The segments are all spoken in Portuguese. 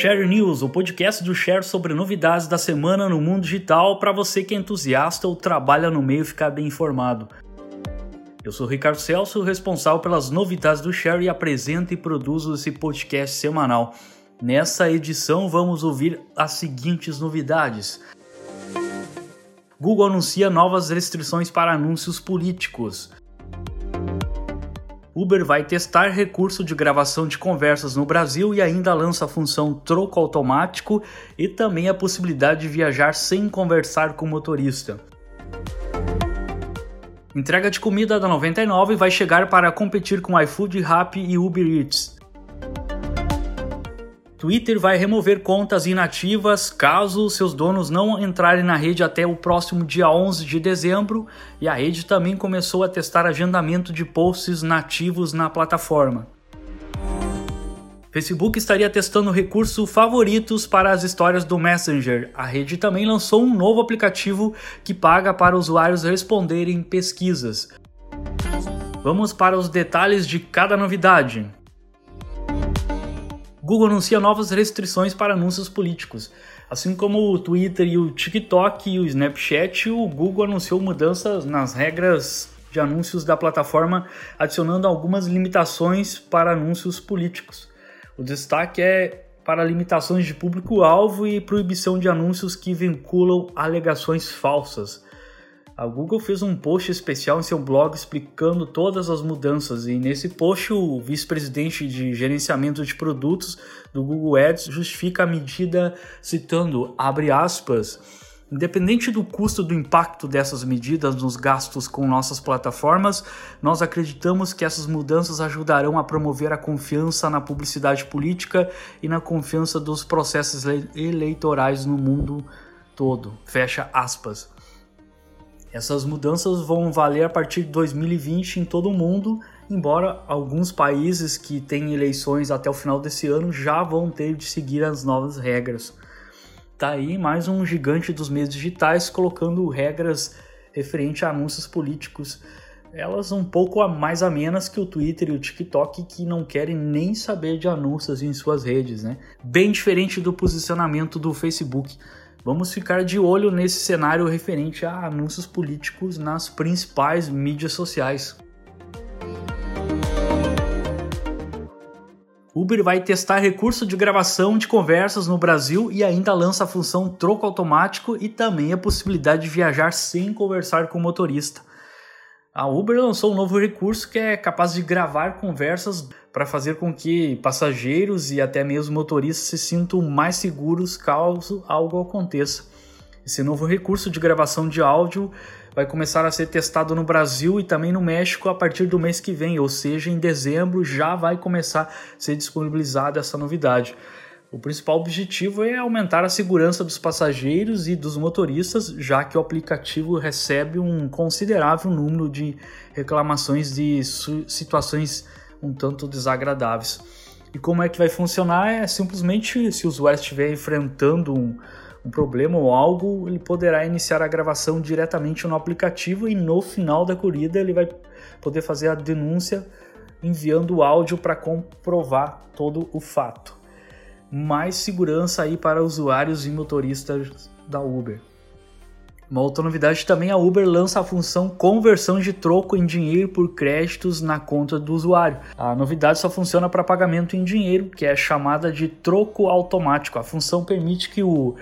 Share News, o podcast do Share sobre novidades da semana no mundo digital para você que é entusiasta ou trabalha no meio ficar bem informado. Eu sou Ricardo Celso, responsável pelas novidades do Share e apresento e produzo esse podcast semanal. Nessa edição vamos ouvir as seguintes novidades. Google anuncia novas restrições para anúncios políticos. Uber vai testar recurso de gravação de conversas no Brasil e ainda lança a função troco automático e também a possibilidade de viajar sem conversar com o motorista. Entrega de comida da 99 vai chegar para competir com iFood, Rappi e Uber Eats. Twitter vai remover contas inativas caso seus donos não entrarem na rede até o próximo dia 11 de dezembro, e a rede também começou a testar agendamento de posts nativos na plataforma. Facebook estaria testando o recurso favoritos para as histórias do Messenger. A rede também lançou um novo aplicativo que paga para usuários responderem pesquisas. Vamos para os detalhes de cada novidade. Google anuncia novas restrições para anúncios políticos. Assim como o Twitter e o TikTok e o Snapchat, o Google anunciou mudanças nas regras de anúncios da plataforma, adicionando algumas limitações para anúncios políticos. O destaque é para limitações de público-alvo e proibição de anúncios que vinculam alegações falsas. A Google fez um post especial em seu blog explicando todas as mudanças e nesse post o vice-presidente de gerenciamento de produtos do Google Ads justifica a medida citando, abre aspas, Independente do custo do impacto dessas medidas nos gastos com nossas plataformas, nós acreditamos que essas mudanças ajudarão a promover a confiança na publicidade política e na confiança dos processos eleitorais no mundo todo. Fecha aspas. Essas mudanças vão valer a partir de 2020 em todo o mundo, embora alguns países que têm eleições até o final desse ano já vão ter de seguir as novas regras. Tá aí mais um gigante dos meios digitais colocando regras referente a anúncios políticos. Elas um pouco mais amenas que o Twitter e o TikTok que não querem nem saber de anúncios em suas redes, né? Bem diferente do posicionamento do Facebook. Vamos ficar de olho nesse cenário referente a anúncios políticos nas principais mídias sociais. Uber vai testar recurso de gravação de conversas no Brasil e ainda lança a função troco automático e também a possibilidade de viajar sem conversar com o motorista. A Uber lançou um novo recurso que é capaz de gravar conversas para fazer com que passageiros e até mesmo motoristas se sintam mais seguros caso algo aconteça. Esse novo recurso de gravação de áudio vai começar a ser testado no Brasil e também no México a partir do mês que vem, ou seja, em dezembro já vai começar a ser disponibilizada essa novidade. O principal objetivo é aumentar a segurança dos passageiros e dos motoristas, já que o aplicativo recebe um considerável número de reclamações de situações um tanto desagradáveis. E como é que vai funcionar? É simplesmente se o usuário estiver enfrentando um, um problema ou algo, ele poderá iniciar a gravação diretamente no aplicativo e no final da corrida ele vai poder fazer a denúncia enviando o áudio para comprovar todo o fato mais segurança aí para usuários e motoristas da Uber. Uma outra novidade também, a Uber lança a função conversão de troco em dinheiro por créditos na conta do usuário. A novidade só funciona para pagamento em dinheiro, que é chamada de troco automático. A função permite que o,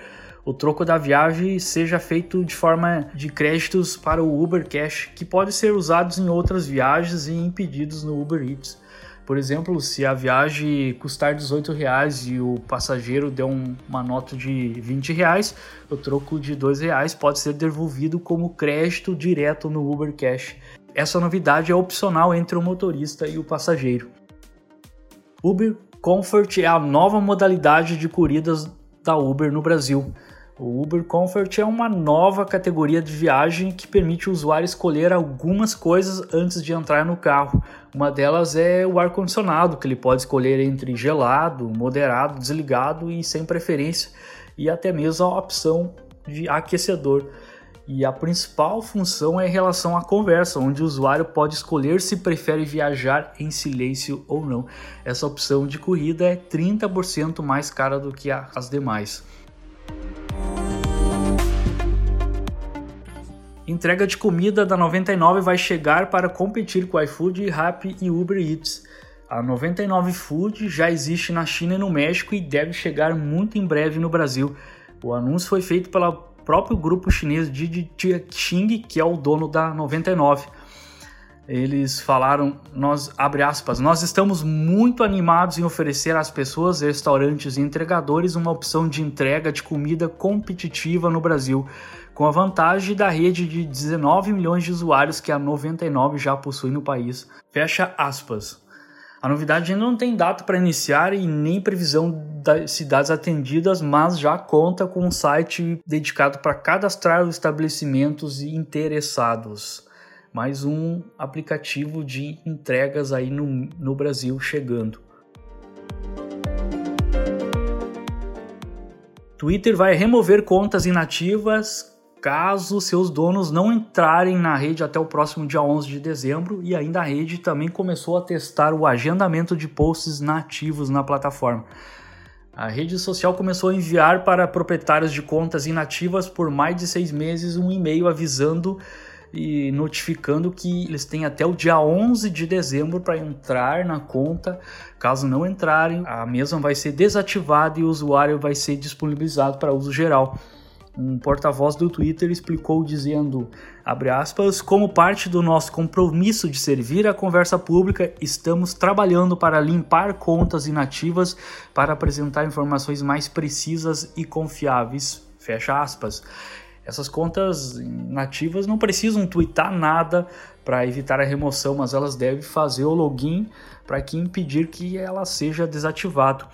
o troco da viagem seja feito de forma de créditos para o Uber Cash, que pode ser usados em outras viagens e em pedidos no Uber Eats. Por exemplo, se a viagem custar 18 reais e o passageiro der um, uma nota de 20 reais, o troco de 2 reais pode ser devolvido como crédito direto no Uber Cash. Essa novidade é opcional entre o motorista e o passageiro. Uber Comfort é a nova modalidade de corridas da Uber no Brasil. O Uber Comfort é uma nova categoria de viagem que permite o usuário escolher algumas coisas antes de entrar no carro. Uma delas é o ar-condicionado, que ele pode escolher entre gelado, moderado, desligado e sem preferência, e até mesmo a opção de aquecedor. E a principal função é em relação à conversa, onde o usuário pode escolher se prefere viajar em silêncio ou não. Essa opção de corrida é 30% mais cara do que as demais. Entrega de comida da 99 vai chegar para competir com iFood, Rappi e Uber Eats. A 99 Food já existe na China e no México e deve chegar muito em breve no Brasil. O anúncio foi feito pelo próprio grupo chinês Didi Xing, que é o dono da 99. Eles falaram, nós abre aspas, nós estamos muito animados em oferecer às pessoas, restaurantes e entregadores uma opção de entrega de comida competitiva no Brasil, com a vantagem da rede de 19 milhões de usuários que a 99 já possui no país. Fecha aspas. A novidade ainda não tem data para iniciar e nem previsão das cidades atendidas, mas já conta com um site dedicado para cadastrar os estabelecimentos interessados. Mais um aplicativo de entregas aí no, no Brasil chegando. Twitter vai remover contas inativas caso seus donos não entrarem na rede até o próximo dia 11 de dezembro e ainda a rede também começou a testar o agendamento de posts nativos na plataforma. A rede social começou a enviar para proprietários de contas inativas por mais de seis meses um e-mail avisando e notificando que eles têm até o dia 11 de dezembro para entrar na conta. Caso não entrarem, a mesma vai ser desativada e o usuário vai ser disponibilizado para uso geral. Um porta-voz do Twitter explicou dizendo, aspas, como parte do nosso compromisso de servir a conversa pública, estamos trabalhando para limpar contas inativas para apresentar informações mais precisas e confiáveis. Fecha aspas. Essas contas nativas não precisam twittar nada para evitar a remoção, mas elas devem fazer o login para que impedir que ela seja desativada.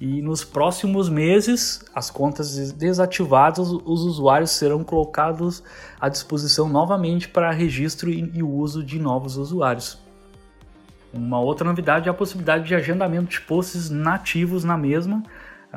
E nos próximos meses, as contas desativadas, os usuários serão colocados à disposição novamente para registro e uso de novos usuários. Uma outra novidade é a possibilidade de agendamento de posts nativos na mesma.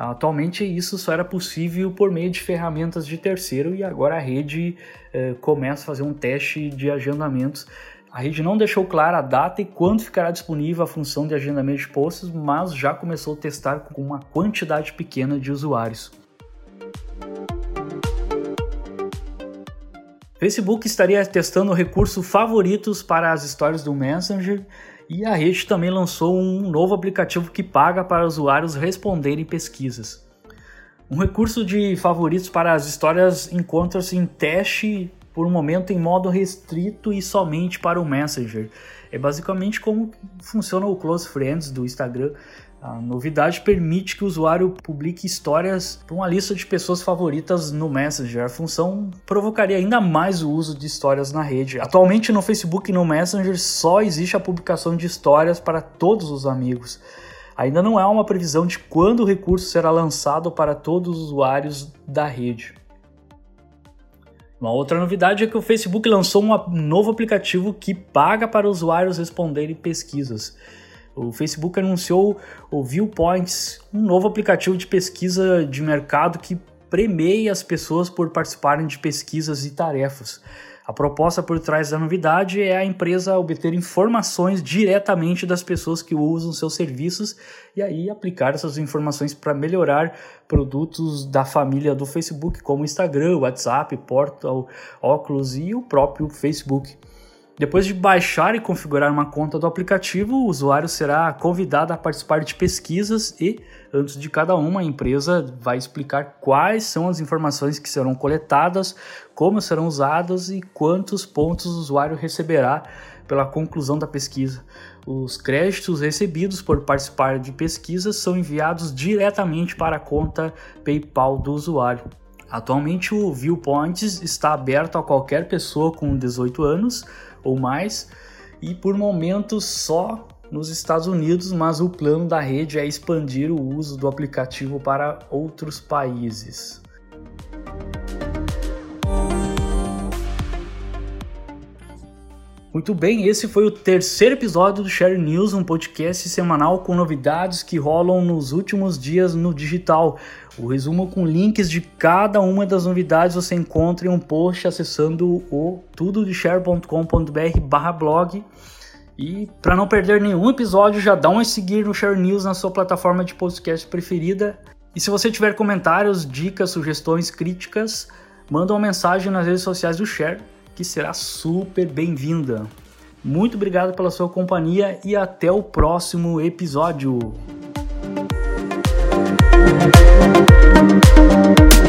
Atualmente isso só era possível por meio de ferramentas de terceiro e agora a rede eh, começa a fazer um teste de agendamentos a rede não deixou clara a data e quando ficará disponível a função de agendamento de posts, mas já começou a testar com uma quantidade pequena de usuários. Facebook estaria testando o recurso favoritos para as histórias do Messenger e a rede também lançou um novo aplicativo que paga para usuários responderem pesquisas. Um recurso de favoritos para as histórias encontra-se em teste por um momento em modo restrito e somente para o Messenger. É basicamente como funciona o Close Friends do Instagram. A novidade permite que o usuário publique histórias para uma lista de pessoas favoritas no Messenger. A função provocaria ainda mais o uso de histórias na rede. Atualmente no Facebook e no Messenger só existe a publicação de histórias para todos os amigos. Ainda não há uma previsão de quando o recurso será lançado para todos os usuários da rede. Uma outra novidade é que o Facebook lançou um novo aplicativo que paga para usuários responderem pesquisas. O Facebook anunciou o Viewpoints, um novo aplicativo de pesquisa de mercado que premia as pessoas por participarem de pesquisas e tarefas. A proposta por trás da novidade é a empresa obter informações diretamente das pessoas que usam seus serviços e aí aplicar essas informações para melhorar produtos da família do Facebook, como Instagram, WhatsApp, Portal, Oculus e o próprio Facebook. Depois de baixar e configurar uma conta do aplicativo, o usuário será convidado a participar de pesquisas e, antes de cada uma, a empresa vai explicar quais são as informações que serão coletadas, como serão usadas e quantos pontos o usuário receberá pela conclusão da pesquisa. Os créditos recebidos por participar de pesquisas são enviados diretamente para a conta PayPal do usuário. Atualmente, o Viewpoints está aberto a qualquer pessoa com 18 anos ou mais, e por momentos só nos Estados Unidos, mas o plano da rede é expandir o uso do aplicativo para outros países. Muito bem, esse foi o terceiro episódio do Share News, um podcast semanal com novidades que rolam nos últimos dias no digital. O resumo com links de cada uma das novidades você encontra em um post acessando o tudodeshare.com.br/blog. E para não perder nenhum episódio, já dá um seguir no Share News na sua plataforma de podcast preferida. E se você tiver comentários, dicas, sugestões, críticas, manda uma mensagem nas redes sociais do Share que será super bem-vinda. Muito obrigado pela sua companhia e até o próximo episódio. Thank you.